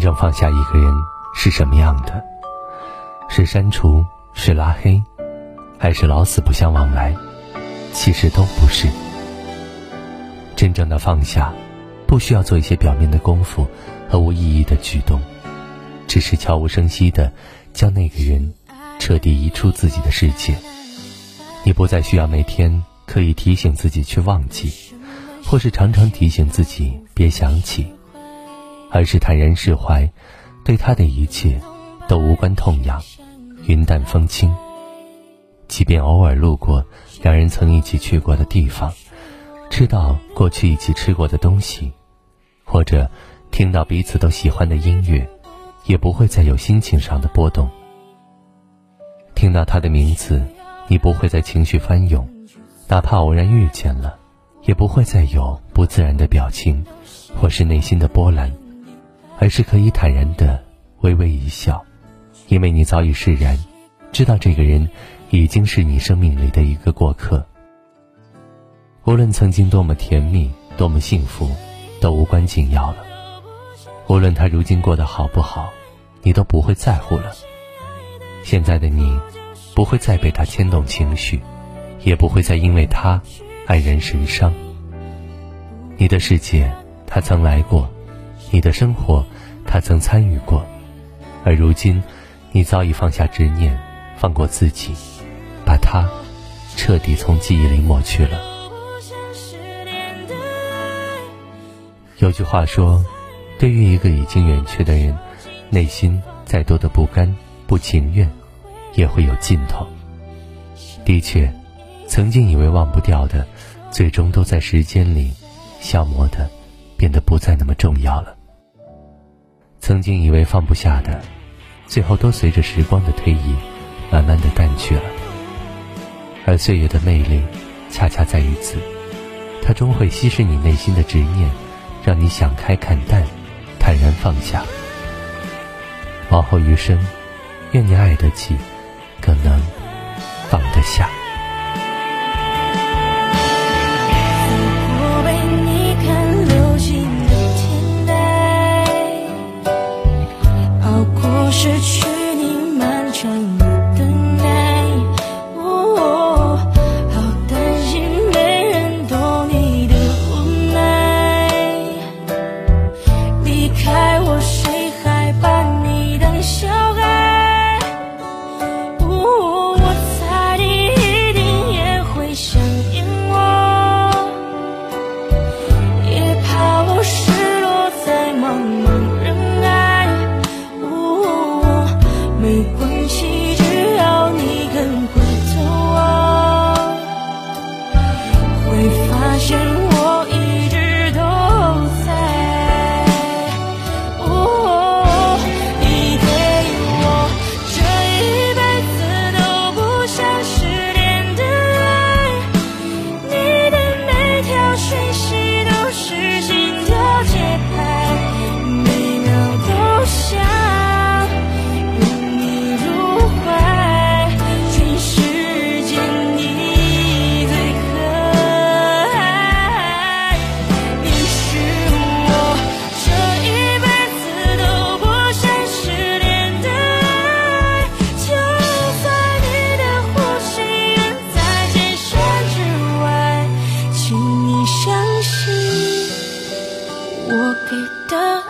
正放下一个人是什么样的？是删除，是拉黑，还是老死不相往来？其实都不是。真正的放下，不需要做一些表面的功夫和无意义的举动，只是悄无声息的将那个人彻底移出自己的世界。你不再需要每天刻意提醒自己去忘记，或是常常提醒自己别想起，而是坦然释怀，对他的一切都无关痛痒，云淡风轻。即便偶尔路过两人曾一起去过的地方。吃到过去一起吃过的东西，或者听到彼此都喜欢的音乐，也不会再有心情上的波动。听到他的名字，你不会再情绪翻涌，哪怕偶然遇见了，也不会再有不自然的表情，或是内心的波澜，而是可以坦然的微微一笑，因为你早已释然，知道这个人已经是你生命里的一个过客。无论曾经多么甜蜜，多么幸福，都无关紧要了。无论他如今过得好不好，你都不会在乎了。现在的你，不会再被他牵动情绪，也不会再因为他黯然神伤。你的世界，他曾来过；你的生活，他曾参与过。而如今，你早已放下执念，放过自己，把他彻底从记忆里抹去了。有句话说，对于一个已经远去的人，内心再多的不甘、不情愿，也会有尽头。的确，曾经以为忘不掉的，最终都在时间里消磨的，变得不再那么重要了。曾经以为放不下的，最后都随着时光的推移，慢慢的淡去了。而岁月的魅力，恰恰在于此，它终会稀释你内心的执念。让你想开看淡，坦然放下。往后余生，愿你爱得起，更能放得下。我给的。